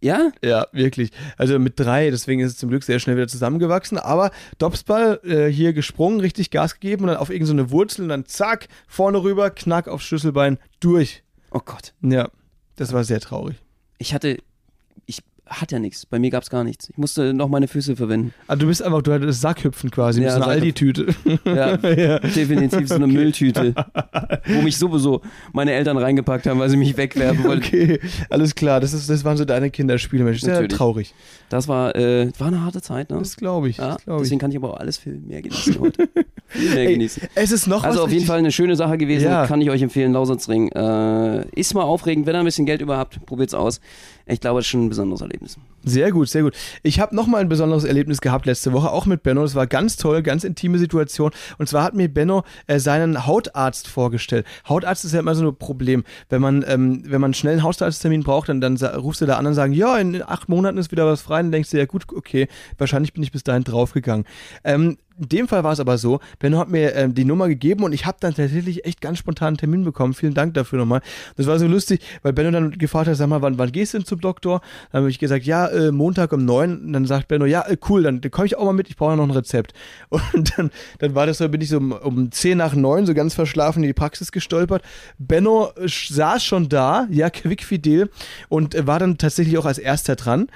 Ja? [laughs] ja, wirklich. Also mit drei, deswegen ist es zum Glück sehr schnell wieder zusammengewachsen. Aber Dobsball äh, hier gesprungen, richtig Gas gegeben und dann auf irgendeine so Wurzel und dann zack, vorne rüber, knack aufs Schlüsselbein, durch. Oh Gott. Ja, das war sehr traurig. Ich hatte, ich hatte ja nichts. Bei mir gab's gar nichts. Ich musste noch meine Füße verwenden. Ah, du bist einfach, du hattest Sackhüpfen quasi, Ja, ja, so eine Sackhüpfen. Aldi-Tüte. Ja, [laughs] ja. definitiv so eine Mülltüte, wo mich sowieso meine Eltern reingepackt haben, weil sie mich wegwerfen wollten. Okay, alles klar. Das, ist, das waren so deine Kinderspiele, Mensch. Das ist ja Natürlich. traurig. Das war, äh, war eine harte Zeit, ne? Das glaube ich. Ja, glaub ich. deswegen kann ich aber auch alles viel mehr genießen heute. viel mehr [laughs] Ey, genießen. es ist noch Also auf jeden Fall eine schöne Sache gewesen, Ja. kann ich euch empfehlen, Lausitzring. Äh, ist mal aufregend, wenn ihr ein bisschen Geld über habt, probiert's aus. Ich glaube, das ist schon ein besonderes Erlebnis. Sehr gut, sehr gut. Ich habe noch mal ein besonderes Erlebnis gehabt letzte Woche, auch mit Benno. Das war ganz toll, ganz intime Situation. Und zwar hat mir Benno äh, seinen Hautarzt vorgestellt. Hautarzt ist ja immer so ein Problem. Wenn man, ähm, wenn man schnell einen Hautarzttermin braucht, dann, dann rufst du da an und sagen, ja, in acht Monaten ist wieder was frei. Dann denkst du, ja gut, okay, wahrscheinlich bin ich bis dahin draufgegangen. Ähm, in dem Fall war es aber so, Benno hat mir ähm, die Nummer gegeben und ich habe dann tatsächlich echt ganz spontan einen Termin bekommen. Vielen Dank dafür nochmal. Das war so lustig, weil Benno dann gefragt hat, sag mal, wann, wann gehst du denn zum Doktor? Dann habe ich gesagt, ja, äh, Montag um neun. Dann sagt Benno, ja, äh, cool, dann, dann komme ich auch mal mit, ich brauche noch ein Rezept. [laughs] Und dann, dann war das so, bin ich so um, um zehn nach neun so ganz verschlafen in die Praxis gestolpert. Benno äh, saß schon da, ja, quickfidel und äh, war dann tatsächlich auch als erster dran.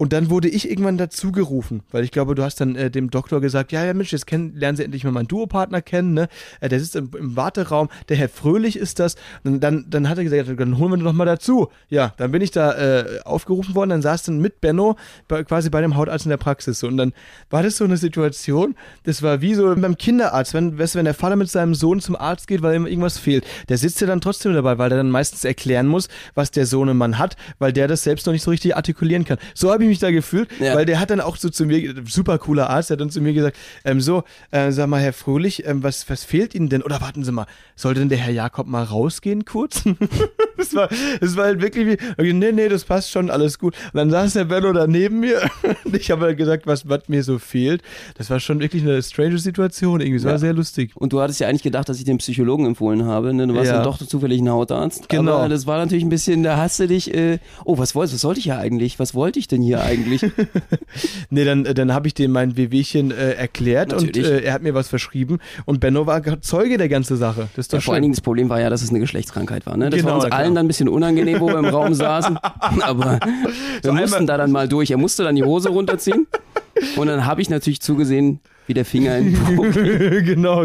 Und dann wurde ich irgendwann dazu gerufen, weil ich glaube, du hast dann äh, dem Doktor gesagt, ja, ja, Mensch, jetzt kenn, lernen Sie endlich mal meinen Duopartner kennen, ne? Äh, der sitzt im, im, Warteraum, der Herr Fröhlich ist das. Und dann, dann hat er gesagt, dann holen wir ihn doch mal dazu. Ja, dann bin ich da äh, aufgerufen worden, dann saß dann mit Benno bei, quasi bei dem Hautarzt in der Praxis. Und dann war das so eine Situation, das war wie so beim Kinderarzt, wenn, weißt, wenn der Vater mit seinem Sohn zum Arzt geht, weil ihm irgendwas fehlt. Der sitzt ja dann trotzdem dabei, weil er dann meistens erklären muss, was der Sohnemann hat, weil der das selbst noch nicht so richtig artikulieren kann. So habe ich mich da gefühlt, ja. weil der hat dann auch so zu mir, super cooler Arzt, der hat dann zu mir gesagt, ähm, so, äh, sag mal, Herr Fröhlich, ähm, was, was fehlt Ihnen denn? Oder warten Sie mal, sollte denn der Herr Jakob mal rausgehen kurz? [laughs] das, war, das war halt wirklich wie, nee, nee, das passt schon, alles gut. Und dann saß der Benno da neben mir [laughs] und ich habe halt gesagt, was, was mir so fehlt. Das war schon wirklich eine strange Situation, irgendwie, das ja. war sehr lustig. Und du hattest ja eigentlich gedacht, dass ich den Psychologen empfohlen habe, ne? du warst ja. dann doch zufällig ein Hautarzt. Genau. Aber das war natürlich ein bisschen, da hast du dich, äh, oh, was wolltest, was sollte ich ja eigentlich? Was wollte ich denn hier eigentlich? [laughs] nee, dann, äh, dann habe ich dem mein Wehwehchen äh, erklärt Natürlich. und äh, er hat mir was verschrieben und Benno war Zeuge der ganzen Sache. Das ist doch ja, vor allen Dingen das Problem war ja, dass es eine Geschlechtskrankheit war. Ne? Das genau, war uns klar. allen dann ein bisschen unangenehm, wo wir im Raum saßen. [laughs] Aber wir so mussten da dann mal durch. Er musste dann die Hose runterziehen. Und dann habe ich natürlich zugesehen, wie der Finger in den [laughs] Genau,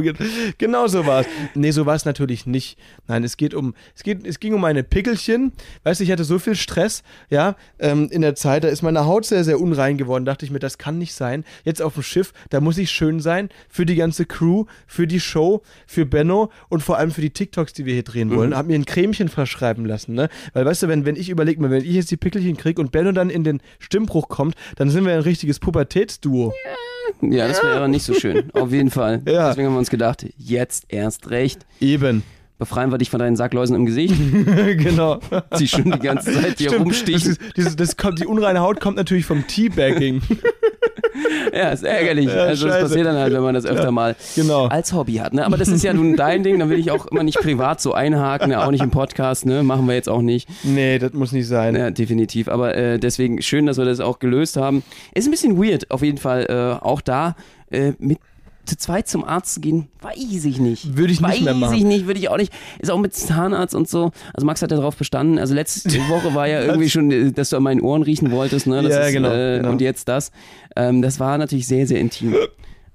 genau so war es. Nee, so war es natürlich nicht. Nein, es geht um, es geht, es ging um meine Pickelchen. Weißt du, ich hatte so viel Stress, ja, ähm, in der Zeit, da ist meine Haut sehr, sehr unrein geworden. Dachte ich mir, das kann nicht sein. Jetzt auf dem Schiff, da muss ich schön sein für die ganze Crew, für die Show, für Benno und vor allem für die TikToks, die wir hier drehen wollen. Mhm. Hab mir ein Cremchen verschreiben lassen, ne? Weil, weißt du, wenn, wenn ich überlege mal, wenn ich jetzt die Pickelchen kriege und Benno dann in den Stimmbruch kommt, dann sind wir ein richtiges Pubertätsduo. Ja. Ja, das wäre nicht so schön. Auf jeden Fall. Ja. Deswegen haben wir uns gedacht, jetzt erst recht. Eben. Befreien wir dich von deinen Sackläusen im Gesicht. [laughs] genau. Die schon die ganze Zeit hier rumstichen. Das, ist, das, kommt, die unreine Haut kommt natürlich vom Teabagging. Ja, ist ärgerlich. Ja, also das passiert dann halt, wenn man das öfter ja, mal genau. als Hobby hat. Ne? Aber das ist ja nun dein Ding, da will ich auch immer nicht privat so einhaken, ne? auch nicht im Podcast, ne? Machen wir jetzt auch nicht. Nee, das muss nicht sein. Ja, definitiv. Aber äh, deswegen schön, dass wir das auch gelöst haben. Ist ein bisschen weird, auf jeden Fall, äh, auch da äh, mit zu zweit zum Arzt zu gehen, weiß ich nicht. Würde ich weiß nicht mehr machen. Weiß ich nicht, würde ich auch nicht. Ist auch mit Zahnarzt und so. Also Max hat ja darauf bestanden. Also letzte [laughs] Woche war ja irgendwie schon, dass du an meinen Ohren riechen wolltest. Ne? Das ja, ist, genau, äh, genau, Und jetzt das. Ähm, das war natürlich sehr, sehr intim.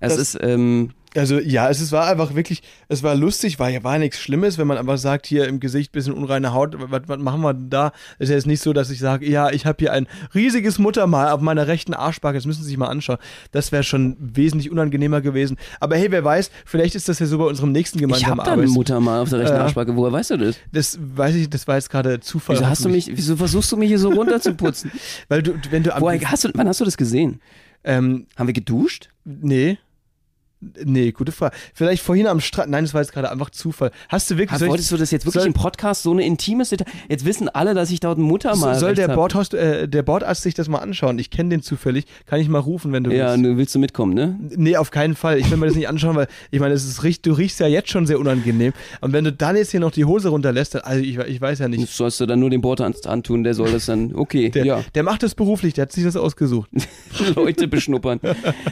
Es ist, ähm, also ja, es, es war einfach wirklich, es war lustig, war ja war nichts Schlimmes, wenn man einfach sagt, hier im Gesicht bisschen unreine Haut, was, was machen wir denn da? Es ist ja jetzt nicht so, dass ich sage, ja, ich habe hier ein riesiges Muttermal auf meiner rechten Arschbacke, das müssen Sie sich mal anschauen. Das wäre schon wesentlich unangenehmer gewesen. Aber hey, wer weiß, vielleicht ist das ja so bei unserem nächsten gemeinsamen Ich habe da ein Muttermal auf der rechten äh, Arschbacke, woher weißt du das? Das weiß ich, das war jetzt gerade Zufall. Wieso hast du mich, wieso versuchst du mich hier so runterzuputzen? [laughs] Weil du, wenn du... Woher, hast du, wann hast du das gesehen? Ähm, Haben wir geduscht? Nee. Nee, gute Frage. Vielleicht vorhin am Strand. Nein, das war jetzt gerade einfach Zufall. Hast du wirklich. Hast, wolltest du das jetzt wirklich soll, im Podcast so eine intimes Detail? Jetzt wissen alle, dass ich dort Mutter mal. Soll der, Bordhost, äh, der Bordarzt sich das mal anschauen? Ich kenne den zufällig. Kann ich mal rufen, wenn du ja, willst. Ja, willst du mitkommen, ne? Nee, auf keinen Fall. Ich will mir das nicht anschauen, weil ich meine, es ist du riechst ja jetzt schon sehr unangenehm. Und wenn du dann jetzt hier noch die Hose runterlässt, dann, also ich, ich weiß ja nicht. Das sollst du dann nur den Bordarzt antun, der soll das dann. Okay, der, ja. Der macht das beruflich, der hat sich das ausgesucht. [laughs] Leute beschnuppern.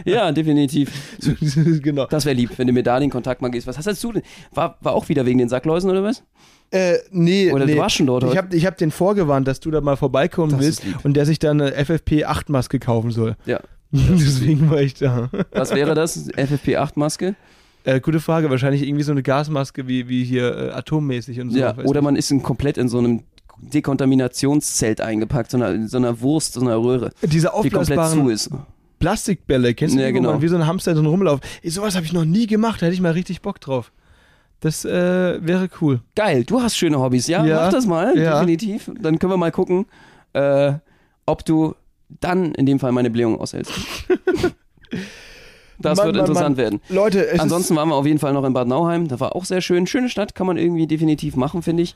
ja, definitiv. [laughs] [laughs] genau. Das wäre lieb wenn du mir da den Kontakt mal gehst. Was hast du denn? War, war auch wieder wegen den Sackläusen oder was? Äh, nee, Oder nee. du warst schon dort? Ich habe ich hab den vorgewarnt, dass du da mal vorbeikommen das willst und der sich dann eine FFP8-Maske kaufen soll. Ja. [laughs] Deswegen war ich da. Was wäre das? FFP8-Maske? Äh, gute Frage. Wahrscheinlich irgendwie so eine Gasmaske wie, wie hier äh, atommäßig und so. Ja, oder man ist in, komplett in so einem Dekontaminationszelt eingepackt, so einer, so einer Wurst, so einer Röhre. Diese aufblasbaren, die komplett zu ist. Plastikbälle, kennst du ja, die, genau. man wie so ein Hamster drin rumlaufen? Ey, sowas habe ich noch nie gemacht, da hätte ich mal richtig Bock drauf. Das äh, wäre cool. Geil, du hast schöne Hobbys, ja? ja. Mach das mal, ja. definitiv. Dann können wir mal gucken, äh, ob du dann in dem Fall meine Blähung aushältst. [laughs] Das Mann, wird Mann, interessant Mann. werden. Leute, Ansonsten waren wir auf jeden Fall noch in Bad Nauheim. Da war auch sehr schön. Schöne Stadt, kann man irgendwie definitiv machen, finde ich.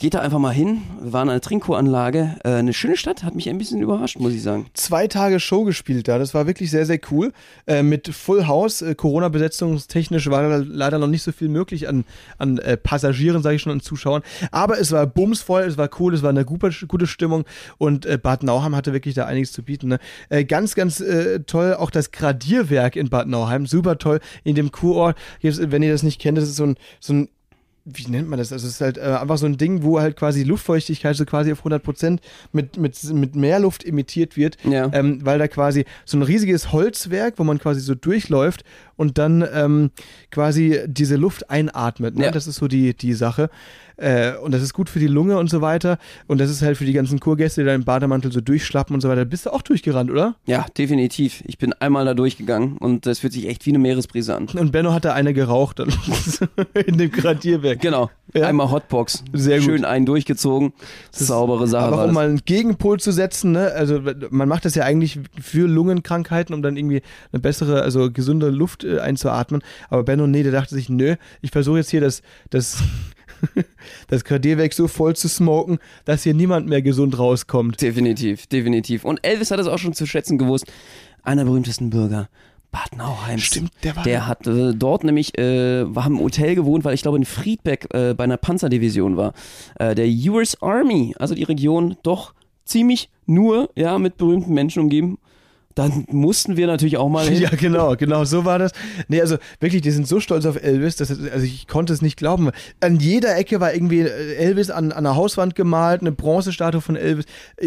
Geht da einfach mal hin. Wir waren an der Trinko-Anlage. Äh, eine schöne Stadt, hat mich ein bisschen überrascht, muss ich sagen. Zwei Tage Show gespielt da. Das war wirklich sehr, sehr cool. Äh, mit Full House. Äh, Corona-besetzungstechnisch war leider noch nicht so viel möglich an, an äh, Passagieren, sage ich schon, an Zuschauern. Aber es war bumsvoll, es war cool, es war eine gute, gute Stimmung und äh, Bad Nauheim hatte wirklich da einiges zu bieten. Ne? Äh, ganz, ganz toll auch das Gradierwerk in Bad Nauheim. Super toll in dem Kurort. Wenn ihr das nicht kennt, das ist so ein, so ein wie nennt man das? Also es ist halt äh, einfach so ein Ding, wo halt quasi Luftfeuchtigkeit so quasi auf 100 Prozent mit, mit, mit mehr Luft emittiert wird, Ja. ähm, weil da quasi so ein riesiges Holzwerk, wo man quasi so durchläuft und dann ähm, quasi diese Luft einatmet. Ne? Ja. Das ist so die, die Sache. Äh, und das ist gut für die Lunge und so weiter. Und das ist halt für die ganzen Kurgäste, die da im Bademantel so durchschlappen und so weiter. Bist du auch durchgerannt, oder? Ja, definitiv. Ich bin einmal da durchgegangen und das fühlt sich echt wie eine Meeresbrise an. Und Benno hat da eine geraucht [laughs] in dem Gradierwerk. Genau. Ja. Einmal Hotbox. Sehr gut. Schön einen durchgezogen. Saubere Sache Aber um mal einen Gegenpol zu setzen, ne? also man macht das ja eigentlich für Lungenkrankheiten, um dann irgendwie eine bessere, also gesunde Luft äh, einzuatmen. Aber Benno, nee, der dachte sich, nö, ich versuche jetzt hier das, das, [laughs] das Gradierwerk so voll zu smoken, dass hier niemand mehr gesund rauskommt. Definitiv, definitiv. Und Elvis hat es auch schon zu schätzen gewusst. Einer berühmtesten Bürger. Bad Nauheim. Stimmt, der war Der hat äh, dort nämlich, äh, war im Hotel gewohnt, weil ich glaube in Friedbeck äh, bei einer Panzerdivision war. Äh, der US Army, also die Region doch ziemlich nur, ja, mit berühmten Menschen umgeben. Dann mussten wir natürlich auch mal [laughs] hin. Ja, genau, genau, so war das. Nee, also wirklich, die sind so stolz auf Elvis, dass, also ich konnte es nicht glauben. An jeder Ecke war irgendwie äh, Elvis an, an der Hauswand gemalt, eine Bronzestatue von Elvis.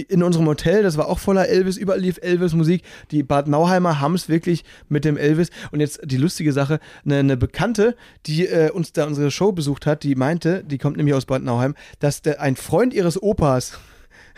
In unserem Hotel, das war auch voller Elvis, überall lief Elvis Musik. Die Bad Nauheimer haben es wirklich mit dem Elvis. Und jetzt die lustige Sache, eine, eine Bekannte, die äh, uns da unsere Show besucht hat, die meinte, die kommt nämlich aus Bad Nauheim, dass der, ein Freund ihres Opas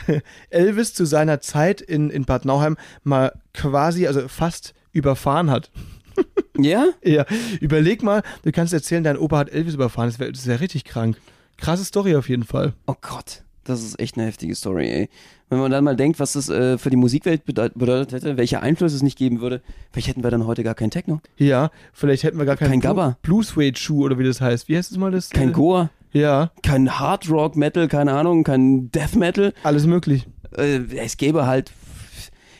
[laughs] Elvis zu seiner Zeit in, in Bad Nauheim mal quasi, also fast überfahren hat. [laughs] Ja? Ja, überleg mal, du kannst erzählen, dein Opa hat Elvis überfahren. Das wäre das wär richtig krank. Krasse Story auf jeden Fall. Oh Gott, das ist echt eine heftige Story, ey. Wenn man dann mal denkt, was das äh, für die Musikwelt bedeut bedeutet hätte, welche Einflüsse es nicht geben würde, vielleicht hätten wir dann heute gar kein Techno, Ja, vielleicht hätten wir gar keinen Kein Gabba. Blue Suede Schuh oder wie das heißt. Wie heißt es mal das? kein äh, Goa, Ja, kein Hard Rock Metal, keine Ahnung, kein Death Metal. alles möglich. Äh, es gäbe halt,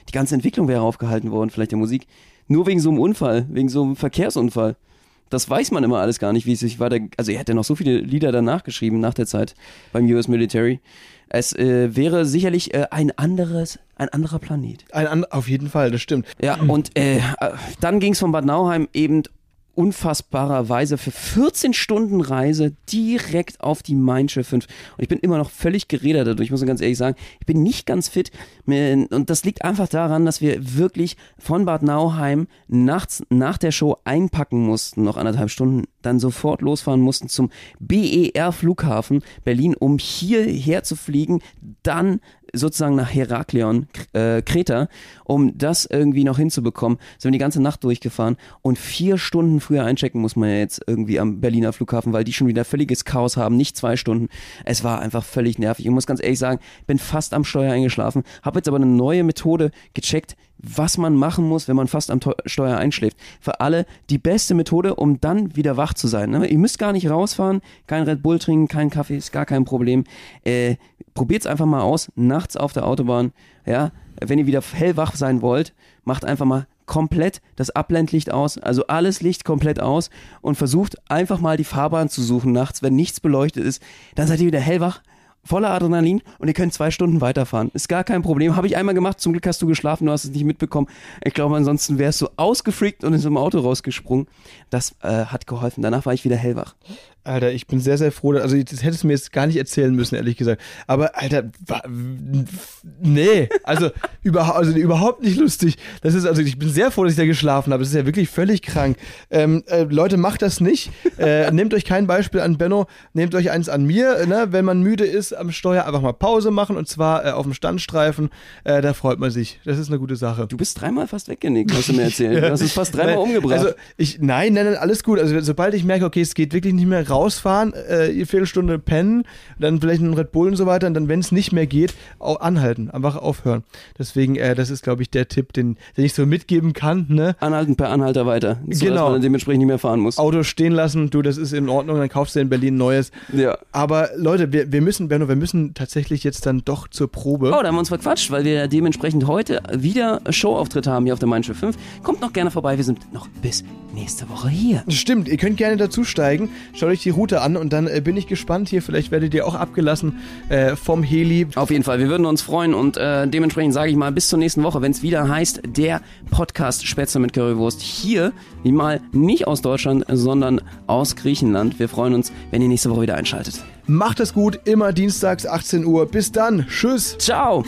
die ganze Entwicklung wäre aufgehalten worden, vielleicht der Musik. Nur wegen so einem Unfall, wegen so einem Verkehrsunfall. Das weiß man immer alles gar nicht, wie es sich weiter. Also er hätte noch so viele Lieder danach geschrieben nach der Zeit beim US Military. Es äh, wäre sicherlich äh, ein anderes, ein anderer Planet. Ein, an- auf jeden Fall, das stimmt. Ja, und äh, äh, dann ging es von Bad Nauheim eben unfassbarerweise für 14 Stunden Reise direkt auf die Mainsche 5. Und ich bin immer noch völlig geredet dadurch, ich muss ganz ehrlich sagen. Ich bin nicht ganz fit. Und das liegt einfach daran, dass wir wirklich von Bad Nauheim nachts nach der Show einpacken mussten, noch anderthalb Stunden, dann sofort losfahren mussten zum BER Flughafen Berlin, um hierher zu fliegen, dann sozusagen nach Heraklion, äh, Kreta, um das irgendwie noch hinzubekommen. Sind wir die ganze Nacht durchgefahren und vier Stunden früher einchecken muss man ja jetzt irgendwie am Berliner Flughafen, weil die schon wieder völliges Chaos haben, nicht zwei Stunden. Es war einfach völlig nervig. Ich muss ganz ehrlich sagen, bin fast am Steuer eingeschlafen, habe jetzt aber eine neue Methode gecheckt, was man machen muss, wenn man fast am Teu- Steuer einschläft. Für alle die beste Methode, um dann wieder wach zu sein. Ne? Ihr müsst gar nicht rausfahren, kein Red Bull trinken, kein Kaffee, ist gar kein Problem. Äh, probiert's einfach mal aus, nachts auf der Autobahn. Ja, wenn ihr wieder hellwach sein wollt, macht einfach mal komplett das Abblendlicht aus, also alles Licht komplett aus und versucht einfach mal die Fahrbahn zu suchen nachts, wenn nichts beleuchtet ist. Dann seid ihr wieder hellwach, voller Adrenalin und ihr könnt zwei Stunden weiterfahren. Ist gar kein Problem. Habe ich einmal gemacht. Zum Glück hast du geschlafen, du hast es nicht mitbekommen. Ich glaube, ansonsten wärst du ausgefreakt und ist im Auto rausgesprungen. Das äh, hat geholfen. Danach war ich wieder hellwach. Alter, ich bin sehr, sehr froh. Also, das hättest du mir jetzt gar nicht erzählen müssen, ehrlich gesagt. Aber, Alter, nee, also, [laughs] überha also überhaupt nicht lustig. Das ist, also, ich bin sehr froh, dass ich da geschlafen habe. Das ist ja wirklich völlig krank. Ähm, äh, Leute, macht das nicht. Äh, [laughs] nehmt euch kein Beispiel an Benno, nehmt euch eins an mir. Ne? Wenn man müde ist am Steuer, einfach mal Pause machen und zwar äh, auf dem Standstreifen. Äh, da freut man sich. Das ist eine gute Sache. Du bist dreimal fast weggenickt, hast du mir erzählt. Du hast es fast dreimal [laughs] Nein, umgebracht. Also ich, nein, nein, nein, alles gut. Also sobald ich merke, okay, es geht wirklich nicht mehr rausfahren, äh, eine Viertelstunde pennen, dann vielleicht einen Red Bull und so weiter und dann, wenn es nicht mehr geht, auch anhalten, einfach aufhören. Deswegen, äh, das ist, glaube ich, der Tipp, den, den ich so mitgeben kann. Ne? Anhalten per Anhalter weiter. So, Genau. Dass man dementsprechend nicht mehr fahren muss. Auto stehen lassen, du, das ist in Ordnung, dann kaufst du in Berlin neues. Ja. Aber Leute, wir, wir müssen, Benno, wir müssen tatsächlich jetzt dann doch zur Probe. Oh, da haben wir uns verquatscht, weil wir dementsprechend heute wieder Showauftritt haben hier auf der Main Schiff 5. Kommt noch gerne vorbei, wir sind noch bis nächste Woche hier. Stimmt, ihr könnt gerne dazusteigen. Schaut euch die Route an und dann äh, bin ich gespannt hier. Vielleicht werdet ihr auch abgelassen äh, vom Heli. Auf jeden Fall, wir würden uns freuen und äh, dementsprechend sage ich mal bis zur nächsten Woche, wenn es wieder heißt, der Podcast Spätzle mit Currywurst. Hier, wie mal nicht aus Deutschland, sondern aus Griechenland. Wir freuen uns, wenn ihr nächste Woche wieder einschaltet. Macht es gut, immer dienstags 18 Uhr. Bis dann. Tschüss. Ciao.